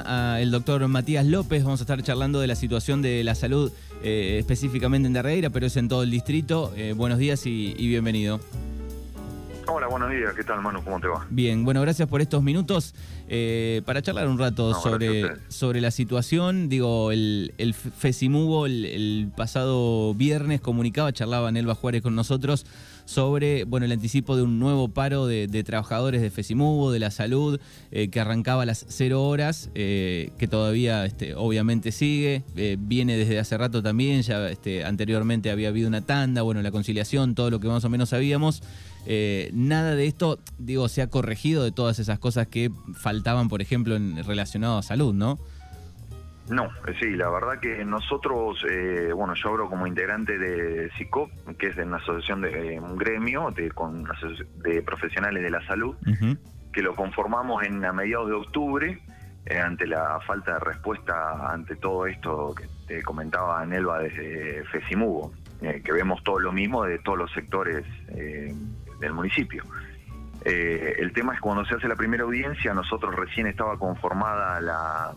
al doctor Matías López. Vamos a estar charlando de la situación de la salud eh, específicamente en Darreira, pero es en todo el distrito. Eh, buenos días y, bienvenido. Hola, buenos días. ¿Qué tal, Manu? ¿Cómo te va? Bien, bueno, gracias por estos minutos eh, para charlar un rato sobre, sobre la situación. Digo, el, el FESIMUBO el, el pasado viernes comunicaba, charlaba Nelva Juárez con nosotros sobre bueno, el anticipo de un nuevo paro de, trabajadores de FESIMUBO, de la salud, eh, que arrancaba a las cero horas, eh, que todavía este, obviamente sigue, eh, viene desde hace rato también, ya este, anteriormente había habido una tanda, bueno, la conciliación, todo lo que más o menos sabíamos. nada de esto, digo, se ha corregido de todas esas cosas que faltaban, por ejemplo, en, relacionado a salud, ¿no? No, eh, sí, la verdad que nosotros, eh, bueno, yo hablo como integrante de SICOP, que es de una asociación de un gremio de, con, de profesionales de la salud, que lo conformamos en a mediados de octubre, eh, ante la falta de respuesta ante todo esto que te comentaba Nelva desde FESIMUBO, que vemos todo lo mismo de todos los sectores del municipio. el tema es cuando se hace la primera audiencia, nosotros recién estaba conformada la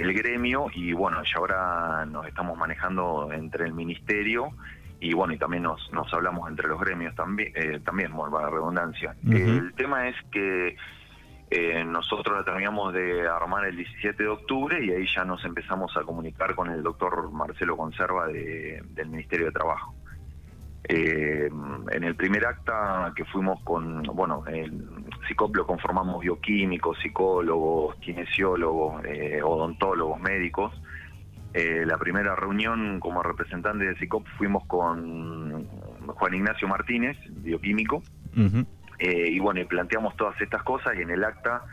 el gremio y bueno, ya ahora nos estamos manejando entre el ministerio y bueno, y también nos, nos hablamos entre los gremios también, eh, también, la redundancia. El tema es que eh, nosotros terminamos de armar el 17 de octubre y ahí ya nos empezamos a comunicar con el doctor Marcelo Conserva de, del Ministerio de Trabajo. Eh, en el primer acta que fuimos con, bueno, el SICOP lo conformamos bioquímicos, psicólogos, kinesiólogos, eh, odontólogos, médicos. Eh, la primera reunión como representante de SICOP fuimos con Juan Ignacio Martínez, bioquímico, y bueno, y planteamos todas estas cosas y en el acta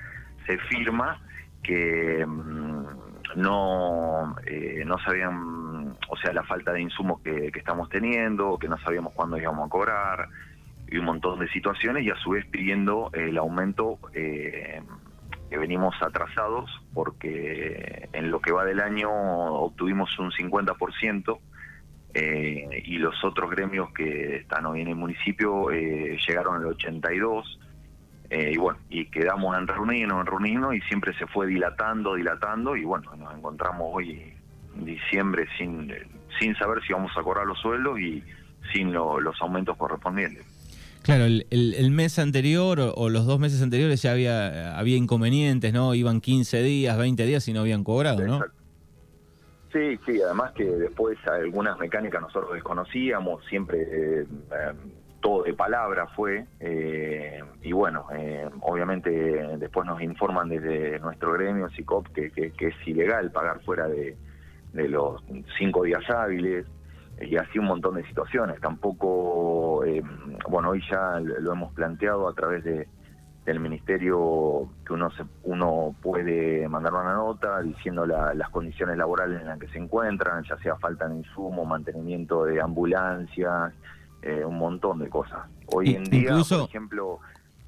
se firma que mm, no, no sabían o sea, la falta de insumos que, estamos teniendo, que no sabíamos cuándo íbamos a cobrar, y un montón de situaciones, y a su vez pidiendo el aumento eh, que venimos atrasados, porque en lo que va del año obtuvimos un 50%, eh, y los otros gremios que están hoy en el municipio eh, llegaron al 82%, y bueno, y quedamos en reunirnos, en reunirnos, y siempre se fue dilatando, dilatando, y bueno, nos encontramos hoy diciembre sin, sin saber si vamos a cobrar los sueldos y sin los aumentos correspondientes. Claro, el, el, mes anterior o, los dos meses anteriores ya había, había inconvenientes, ¿no? Iban 15 días, 20 días y no habían cobrado, ¿no? Sí, sí, además que después algunas mecánicas nosotros desconocíamos, siempre eh, eh, todo de palabra fue, eh, y bueno, obviamente después nos informan desde nuestro gremio, SICOP, que, que es ilegal pagar fuera de, de los cinco días hábiles y así un montón de situaciones. Tampoco, eh, bueno, hoy ya lo hemos planteado a través de, del ministerio que uno se, uno puede mandar una nota diciendo las condiciones laborales en las que se encuentran, ya sea falta de insumo, mantenimiento de ambulancias, eh, un montón de cosas. Hoy en día, por ejemplo,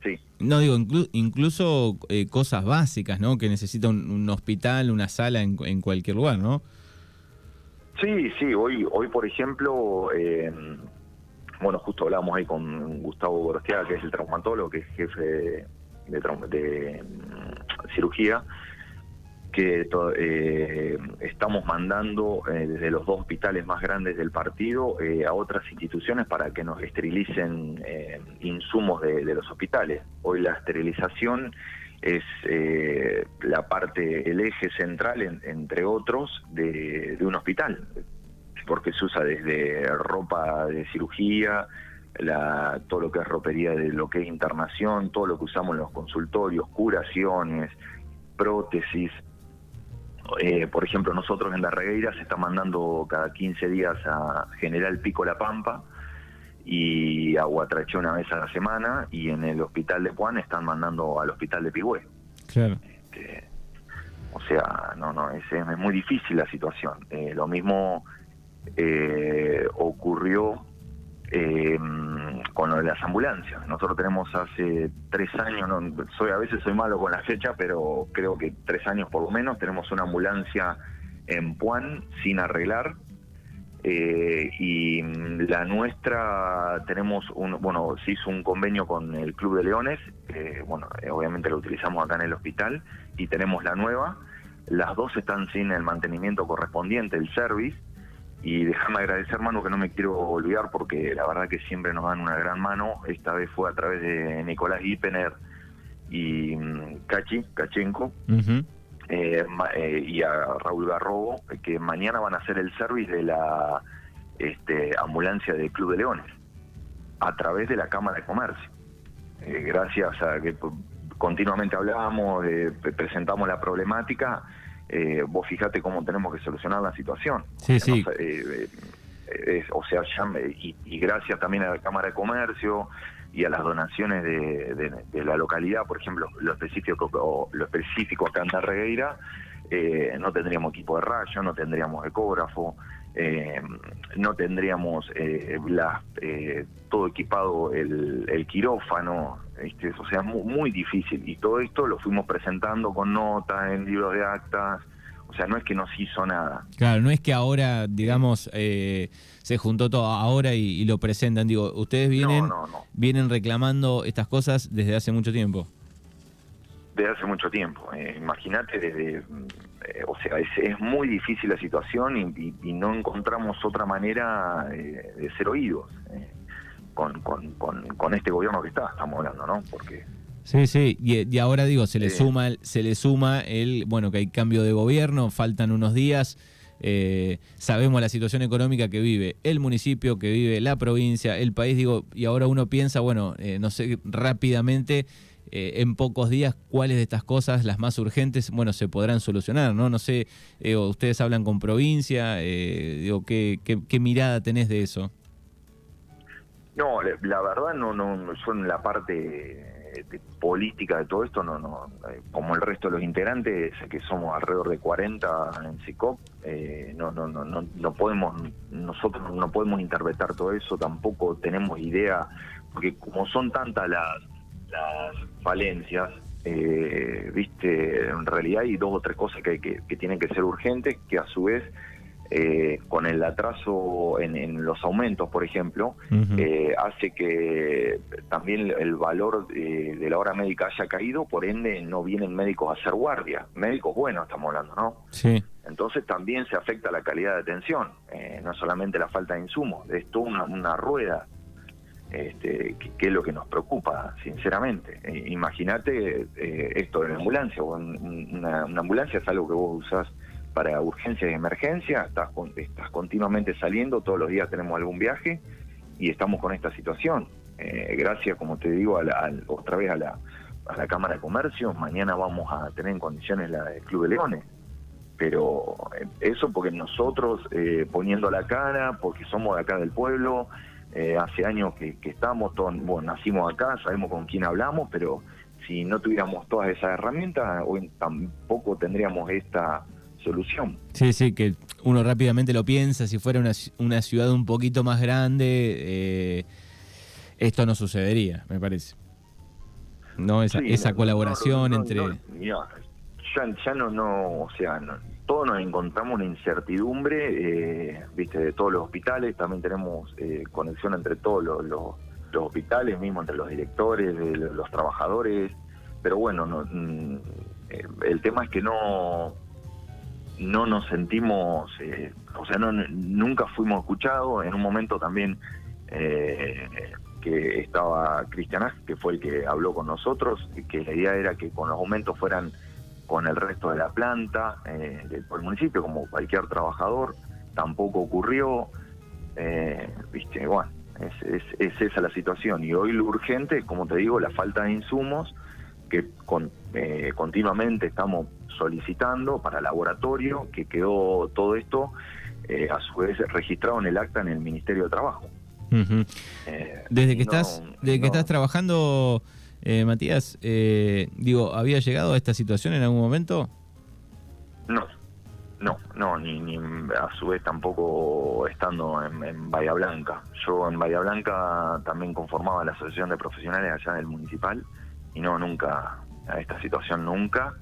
sí. No digo, incluso eh, cosas básicas, ¿no? Que necesita un, hospital, una sala en, en cualquier lugar, ¿no? Sí, sí, hoy, hoy por ejemplo, eh, bueno, justo hablábamos ahí con Gustavo Gorostiaga, que es el traumatólogo, que es jefe de, de, mm, cirugía, que eh, estamos mandando eh, desde los dos hospitales más grandes del partido a otras instituciones para que nos esterilicen insumos de, de, los hospitales. Hoy la esterilización es eh, la parte, el eje central, entre otros, de, un hospital, porque se usa desde ropa de cirugía, la, todo lo que es ropería de lo que es internación, todo lo que usamos en los consultorios, curaciones, prótesis. Eh, por ejemplo, nosotros en la regueira se está mandando cada 15 días a General Pico La Pampa, y Aguatraché una vez a la semana y en el hospital de Juan están mandando al hospital de Pigüé. Claro. Este, o sea, no, no, es, es muy difícil la situación. Eh, lo mismo eh, ocurrió eh, con lo de las ambulancias. Nosotros tenemos hace tres años, no, soy a veces soy malo con la fecha, pero creo que tres años por lo menos tenemos una ambulancia en Puan sin arreglar eh, y la nuestra tenemos un bueno se hizo un convenio con el Club de Leones bueno eh, obviamente lo utilizamos acá en el hospital y tenemos la nueva. Las dos están sin el mantenimiento correspondiente, el service, y déjame agradecer, hermano, que no me quiero olvidar porque la verdad que siempre nos dan una gran mano. Esta vez fue a través de Nicolás Gipener y mm, Cachi, Kachenko, eh, eh, y a Raúl Garrobo, que mañana van a hacer el service de la este, ambulancia del Club de Leones a través de la Cámara de Comercio. Eh, gracias a que continuamente hablábamos, presentamos la problemática, vos fijate cómo tenemos que solucionar la situación. Sí, sí. o sea, y, y, gracias también a la Cámara de Comercio, y a las donaciones de, la localidad, por ejemplo, lo específico, lo específico acá en Darregueira, eh, no tendríamos equipo de rayo, no tendríamos ecógrafo, eh, no tendríamos eh, eh, todo equipado el, quirófano, o sea, muy, muy difícil. Y todo esto lo fuimos presentando con notas en libros de actas, o sea, no es que no se hizo nada. Claro, no es que ahora, digamos, eh, se juntó todo ahora y, lo presentan. Digo, ustedes vienen, vienen reclamando estas cosas desde hace mucho tiempo. Desde hace mucho tiempo. Eh, Imagínate, desde, eh, o sea, es, muy difícil la situación y, no encontramos otra manera de ser oídos con, con, con, con este gobierno que está, estamos hablando, ¿no? Porque Sí, sí, y, ahora digo, se le suma, se le suma el, bueno, que hay cambio de gobierno, faltan unos días, eh, sabemos la situación económica que vive el municipio, que vive la provincia, el país, digo, y ahora uno piensa, bueno, eh, no sé, rápidamente, eh, en pocos días, cuáles de estas cosas, las más urgentes, bueno, se podrán solucionar, ¿no? No sé, ustedes hablan con provincia, digo, ¿qué, ¿qué, mirada tenés de eso? No, la verdad no, no, son la parte de política de todo esto, no, no, eh, como el resto de los integrantes, que somos alrededor de 40 en CICOP, eh, no, no, no, no, no podemos, nosotros no podemos interpretar todo eso, tampoco tenemos idea, porque como son tantas las, las falencias, eh, viste, en realidad hay dos o tres cosas que, que, que tienen que ser urgentes, que a su vez eh, con el atraso en, los aumentos, por ejemplo, eh, hace que también el valor de, la hora médica haya caído, por ende no vienen médicos a hacer guardia. Médicos buenos estamos hablando, ¿no? Sí. Entonces también se afecta la calidad de atención, eh, no solamente la falta de insumos, es toda una, rueda. Este, que, es lo que nos preocupa, sinceramente. Imagínate esto de la ambulancia, una, una ambulancia es algo que vos usás para urgencia y emergencia, estás, estás continuamente saliendo, todos los días tenemos algún viaje y estamos con esta situación. Eh, gracias, como te digo, a otra vez a la, a la Cámara de Comercio, mañana vamos a tener en condiciones la del Club de Leones. Pero eh, eso porque nosotros eh, poniendo la cara, porque somos de acá del pueblo, hace años que, estamos, todos, bueno, nacimos acá, sabemos con quién hablamos, pero si no tuviéramos todas esas herramientas, hoy tampoco tendríamos esta solución. Sí, sí, que uno rápidamente lo piensa, si fuera una, una ciudad un poquito más grande, eh, esto no sucedería, me parece. No, esa, esa colaboración entre... ya, ya, no, no, o sea, todos nos encontramos en incertidumbre, eh, viste, de todos los hospitales, también tenemos eh, conexión entre todos los, los, hospitales, mismo entre los directores, los trabajadores, pero bueno, no, mm, el tema es que no no nos sentimos, eh, o sea, no, nunca fuimos escuchados. En un momento también eh, que estaba Cristian que fue el que habló con nosotros, que la idea era que con los aumentos fueran con el resto de la planta eh, del, municipio, como cualquier trabajador. Tampoco ocurrió. Eh, viste, bueno, es, es, esa la situación. Y hoy lo urgente, como te digo, la falta de insumos, que con, continuamente estamos solicitando para laboratorio, que quedó todo esto eh, a su vez registrado en el acta en el Ministerio de Trabajo. Eh, desde que estás, desde que estás trabajando, eh, Matías, digo, ¿había llegado a esta situación en algún momento? No, no, no, ni, ni a su vez tampoco estando en, en, Bahía Blanca. Yo en Bahía Blanca también conformaba la asociación de profesionales allá del municipal y no, nunca, a esta situación nunca.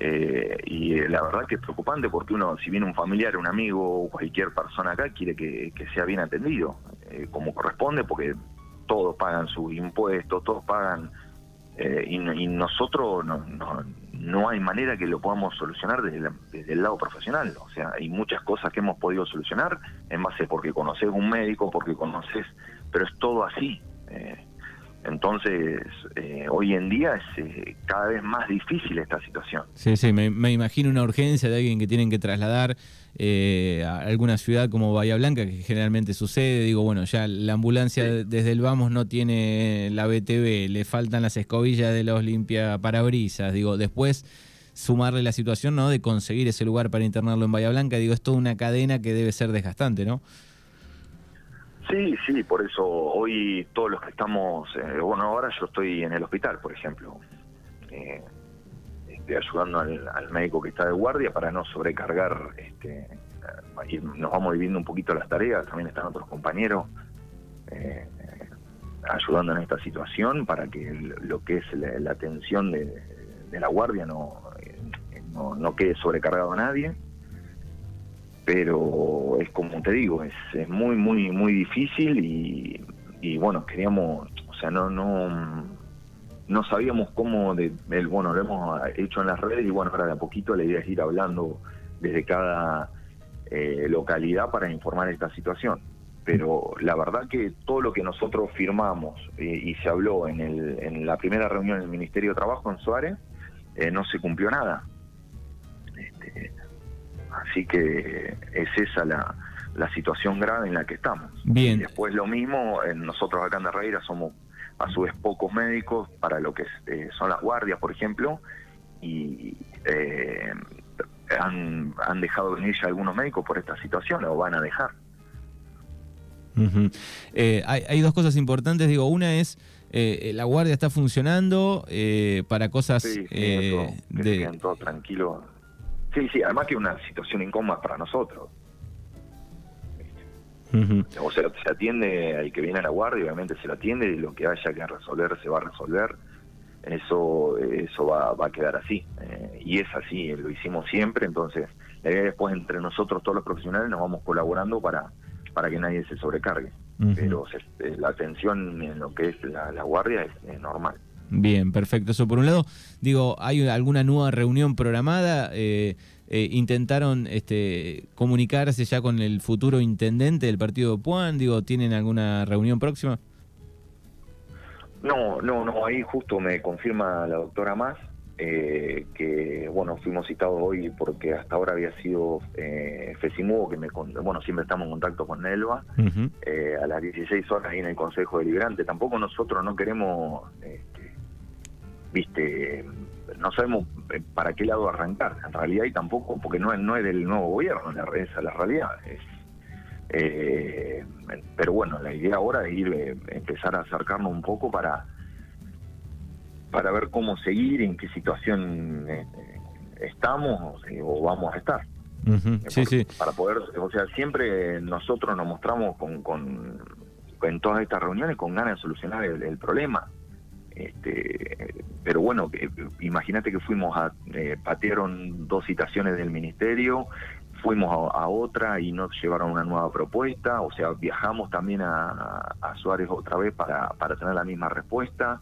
Eh, y la verdad que es preocupante porque uno, si viene un familiar, un amigo o cualquier persona acá, quiere que, sea bien atendido, eh, como corresponde, porque todos pagan sus impuestos, todos pagan, eh, y, nosotros no, no hay manera que lo podamos solucionar desde, el lado profesional. O sea, hay muchas cosas que hemos podido solucionar en base porque conoces un médico, porque conoces, pero es todo así. Eh, entonces, eh, hoy en día es eh, cada vez más difícil esta situación. Sí, sí, me, imagino una urgencia de alguien que tienen que trasladar eh, a alguna ciudad como Bahía Blanca, que generalmente sucede. Digo, bueno, ya la ambulancia desde el Vamos no tiene la BTV, le faltan las escobillas de los limpia parabrisas. Digo, después sumarle la situación ¿no? de conseguir ese lugar para internarlo en Bahía Blanca. Digo, es toda una cadena que debe ser desgastante, ¿no? Sí, sí, por eso hoy todos los que estamos, eh, bueno, ahora yo estoy en el hospital, por ejemplo, eh, estoy ayudando al, médico que está de guardia para no sobrecargar, este, y nos vamos dividiendo un poquito las tareas, también están otros compañeros eh, ayudando en esta situación para que lo que es la, atención de, la guardia no, no, no quede sobrecargado a nadie pero es como te digo, es, es muy, muy, muy difícil y, bueno, queríamos, o sea, no, no, no sabíamos cómo, de, el, bueno, lo hemos hecho en las redes y bueno, ahora de a poquito la idea es ir hablando desde cada eh, localidad para informar esta situación. Pero la verdad que todo lo que nosotros firmamos eh, y se habló en, el, en la primera reunión del Ministerio de Trabajo en Suárez, eh, no se cumplió nada. Este, Así que es esa la, situación grave en la que estamos. Bien. después lo mismo, nosotros acá en Derreira somos a su vez pocos médicos para lo que eh, son las guardias, por ejemplo, y eh, han, han dejado venir ya algunos médicos por esta situación, o van a dejar. Eh, hay, dos cosas importantes, digo, una es la guardia está funcionando para cosas sí, de todo tranquilo Sí, sí, además que es una situación incómoda para nosotros. O sea, se atiende al que viene a la guardia, obviamente se lo atiende y lo que haya que resolver se va a resolver. Eso eso va, va a quedar así. Eh, y es así, lo hicimos siempre. Entonces, la idea después entre nosotros, todos los profesionales, nos vamos colaborando para, para que nadie se sobrecargue. Pero eh, la atención en lo que es la, guardia es normal. Bien, perfecto. Eso por un lado, digo, ¿hay alguna nueva reunión programada? Eh, eh, ¿Intentaron este, comunicarse ya con el futuro intendente del partido de Puan? Digo, ¿tienen alguna reunión próxima? No, no, no, ahí justo me confirma la doctora Más eh, que, bueno, fuimos citados hoy porque hasta ahora había sido eh, Fesimugo, que me, bueno, siempre estamos en contacto con Nelva, a las 16 horas ahí en el Consejo Deliberante. Tampoco nosotros no queremos viste, no sabemos eh, para qué lado arrancar, en realidad y tampoco, porque no, no es del nuevo gobierno, esa es la realidad. Es, eh, pero bueno, la idea ahora es ir, eh, empezar a acercarnos un poco para, para ver cómo seguir, en qué situación estamos o vamos a estar. sí, sí. Para poder, o sea, siempre nosotros nos mostramos con, con en todas estas reuniones con ganas de solucionar el problema este, pero bueno, imagínate que fuimos a, eh, patearon dos citaciones del ministerio, fuimos a, otra y nos llevaron una nueva propuesta, o sea, viajamos también a, Suárez otra vez para, para tener la misma respuesta.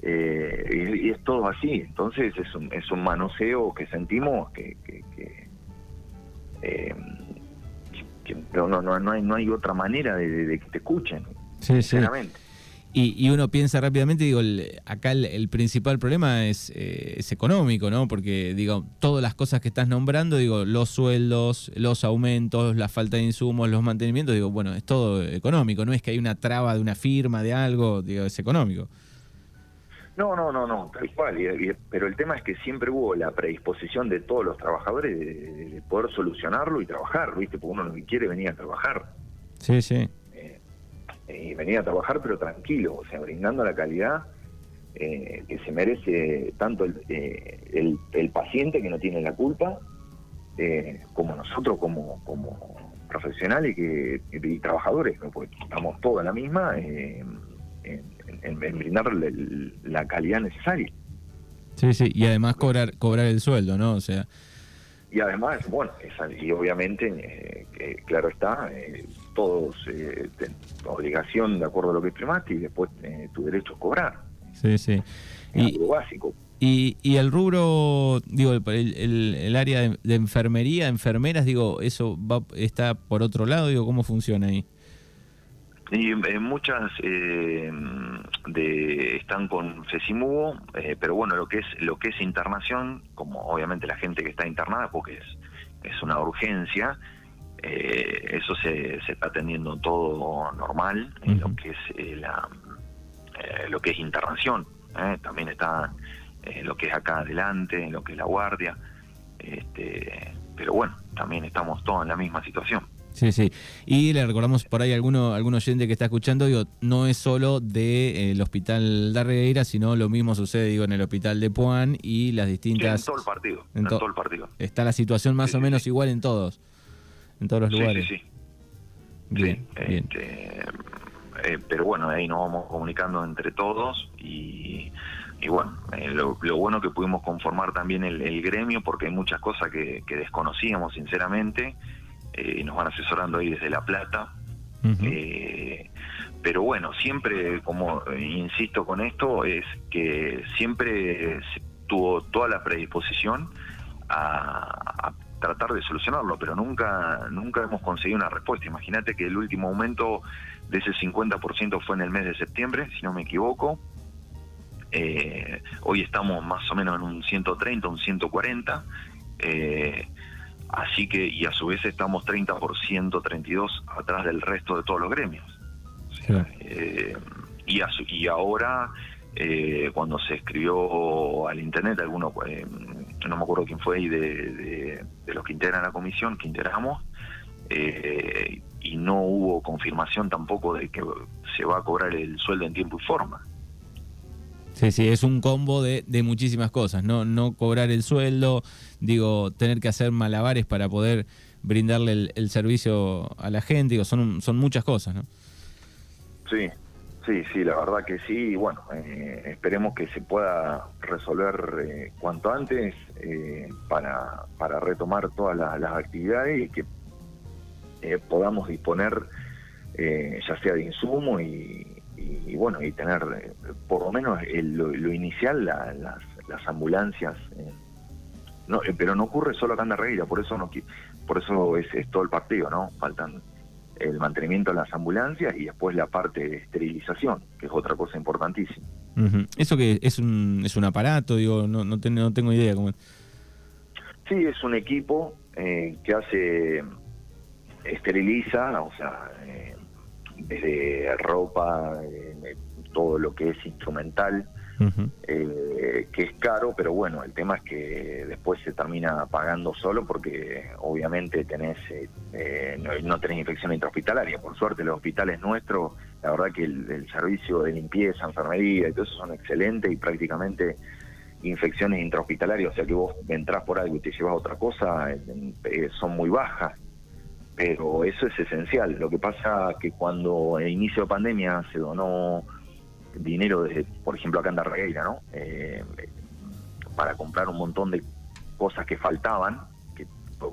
Eh, y, es todo así, entonces es un, es un manoseo que sentimos que, que, eh, no, no, no, hay, no hay otra manera de, que te escuchen, sinceramente. Y, uno piensa rápidamente, digo, acá el, principal problema es, eh, es, económico, ¿no? Porque, digo, todas las cosas que estás nombrando, digo, los sueldos, los aumentos, la falta de insumos, los mantenimientos, digo, bueno, es todo económico, no es que hay una traba de una firma, de algo, digo, es económico. No, no, no, no, tal cual. pero el tema es que siempre hubo la predisposición de todos los trabajadores de, de poder solucionarlo y trabajar, ¿viste? Porque uno que quiere venir a trabajar. Sí, sí y venir a trabajar pero tranquilo, o sea, brindando la calidad eh, que se merece tanto eh, el, el, paciente que no tiene la culpa, eh, como nosotros como, como profesionales que, y trabajadores, porque estamos todos en la misma, en, en, brindar la calidad necesaria. Sí, sí, y además cobrar cobrar el sueldo, ¿no? O sea... Y además, bueno, y obviamente, claro está, todos eh, obligación de acuerdo a lo que firmaste y después eh, tu derecho a cobrar. Sí, sí. y, algo básico. Y, y el rubro, digo, el, el, área de, enfermería, enfermeras, digo, ¿eso va, está por otro lado? Digo, ¿cómo funciona ahí? Y muchas eh, de, están con FESIMUGO, eh, pero bueno, lo que es lo que es internación, como obviamente la gente que está internada, porque es, es una urgencia, eh, eso se, se, está atendiendo todo normal en lo que es la lo que es internación. También está eh, lo que es acá adelante, en lo que es la guardia. Este, pero bueno, también estamos todos en la misma situación. Sí, sí. Y le recordamos por ahí a alguno, algún oyente que está escuchando, digo, no es solo del de, eh, hospital Darreira, sino lo mismo sucede, digo, en el hospital de Puan y las distintas... en todo el partido, en, todo el partido. Está la situación más o menos igual en todos, en todos los lugares. Sí, sí, Bien, bien. Este, eh, pero bueno, ahí nos vamos comunicando entre todos y y bueno, eh, lo, bueno que pudimos conformar también el, gremio, porque hay muchas cosas que, desconocíamos sinceramente, eh, y nos van asesorando ahí desde La Plata. Eh, pero bueno, siempre, como insisto con esto, es que siempre tuvo toda la predisposición a, a, tratar de solucionarlo, pero nunca, nunca hemos conseguido una respuesta. Imagínate que el último aumento de ese 50% fue en el mes de septiembre, si no me equivoco eh, hoy estamos más o menos en un 130, un 140. Eh, así que, y a su vez estamos 30 por 132 atrás del resto de todos los gremios. Eh, y, y ahora, cuando se escribió al internet, no me acuerdo quién fue, y de, de, los que integran la comisión, que integramos, y no hubo confirmación tampoco de que se va a cobrar el sueldo en tiempo y forma. Sí, sí, es un combo de, de, muchísimas cosas, ¿no? No cobrar el sueldo, digo, tener que hacer malabares para poder brindarle el, servicio a la gente, digo, son, son muchas cosas, ¿no? Sí, sí, sí, la verdad que sí, bueno, eh, esperemos que se pueda resolver eh, cuanto antes eh, para, para retomar todas las actividades y que podamos disponer ya sea de insumo y, y, bueno, y tener eh, por lo menos lo, inicial, las, las, ambulancias. Eh, no, eh, pero no ocurre solo acá en Regueira, por eso no por eso es, todo el partido, ¿no? Faltan el mantenimiento de las ambulancias y después la parte de esterilización, que es otra cosa importantísima. ¿Eso que es un, es un aparato? Digo, no, no, no tengo idea. Cómo... Sí, es un equipo que hace, esteriliza, o sea, desde ropa, eh, todo lo que es instrumental, eh, que es caro, pero bueno, el tema es que después se termina pagando solo porque obviamente tenés eh, no, tenés infección intrahospitalaria. Por suerte los hospitales nuestros, la verdad que el, servicio de limpieza, enfermería y todo eso son excelentes y prácticamente infecciones intrahospitalarias, o sea que vos entrás por algo y te llevas otra cosa, son muy bajas pero eso es esencial. Lo que pasa que cuando en inicio de pandemia se donó dinero, desde, por ejemplo, acá en Darregueira, ¿no? Eh, para comprar un montón de cosas que faltaban, que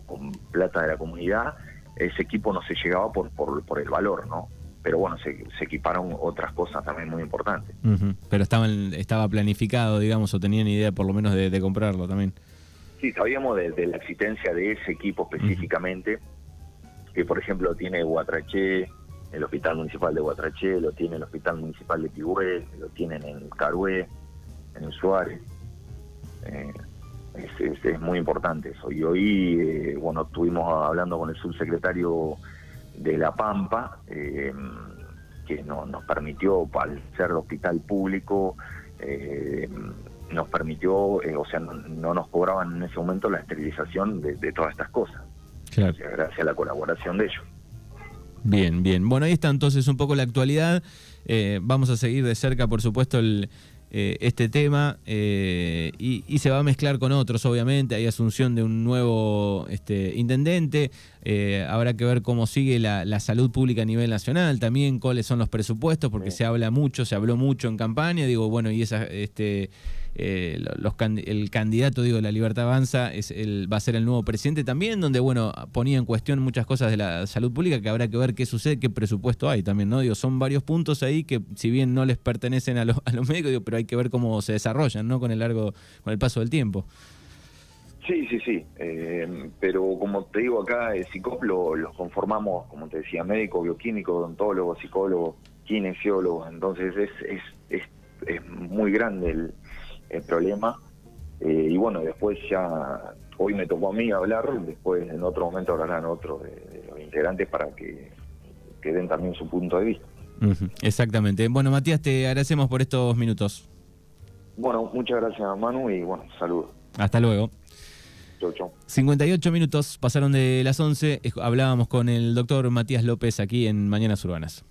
con plata de la comunidad, ese equipo no se llegaba por, por, el valor, ¿no? Pero bueno, se, equiparon otras cosas también muy importantes. Pero estaban, estaba planificado, digamos, o tenían idea por lo menos de, comprarlo también. Sí, sabíamos de, la existencia de ese equipo específicamente que por ejemplo tiene Guatraché, el Hospital Municipal de Guatraché, lo tiene el Hospital Municipal de Pigüé, lo tienen en Carué, en Suárez. Eh, es, muy importante eso. Y hoy, eh, bueno, estuvimos hablando con el subsecretario de La Pampa, eh, que no, nos permitió, al ser hospital público, nos permitió, o sea, no, nos cobraban en ese momento la esterilización de todas estas cosas gracias a la colaboración de ellos. Bien, bien. Bueno, ahí está entonces un poco la actualidad. Eh, vamos a seguir de cerca, por supuesto, el, eh, este tema eh, y, se va a mezclar con otros, obviamente. Hay asunción de un nuevo este, intendente. habrá que ver cómo sigue la, salud pública a nivel nacional, también cuáles son los presupuestos, porque se habla mucho, se habló mucho en campaña. Digo, bueno, y esa, este, eh, los, el candidato, digo, la Libertad Avanza es el, va a ser el nuevo presidente también, donde, bueno, ponía en cuestión muchas cosas de la salud pública que habrá que ver qué sucede, qué presupuesto hay también, ¿no? Digo, son varios puntos ahí que si bien no les pertenecen a, los, a los médicos, pero hay que ver cómo se desarrollan, ¿no? Con el largo, con el paso del tiempo. Sí, sí, sí, eh, pero como te digo acá, el CICOP lo, conformamos, como te decía, médico, bioquímico, odontólogo, psicólogo, kinesiólogo, entonces es, es, es, es muy grande el, el problema. Eh, y bueno, después ya, hoy me tocó a mí hablar, después en otro momento hablarán otros de, los integrantes para que, que, den también su punto de vista. exactamente. Bueno, Matías, te agradecemos por estos minutos. Bueno, muchas gracias, Manu, y bueno, saludos. Hasta luego. Chau, chau. 58 minutos pasaron de las 11. Hablábamos con el doctor Matías López aquí en Mañanas Urbanas.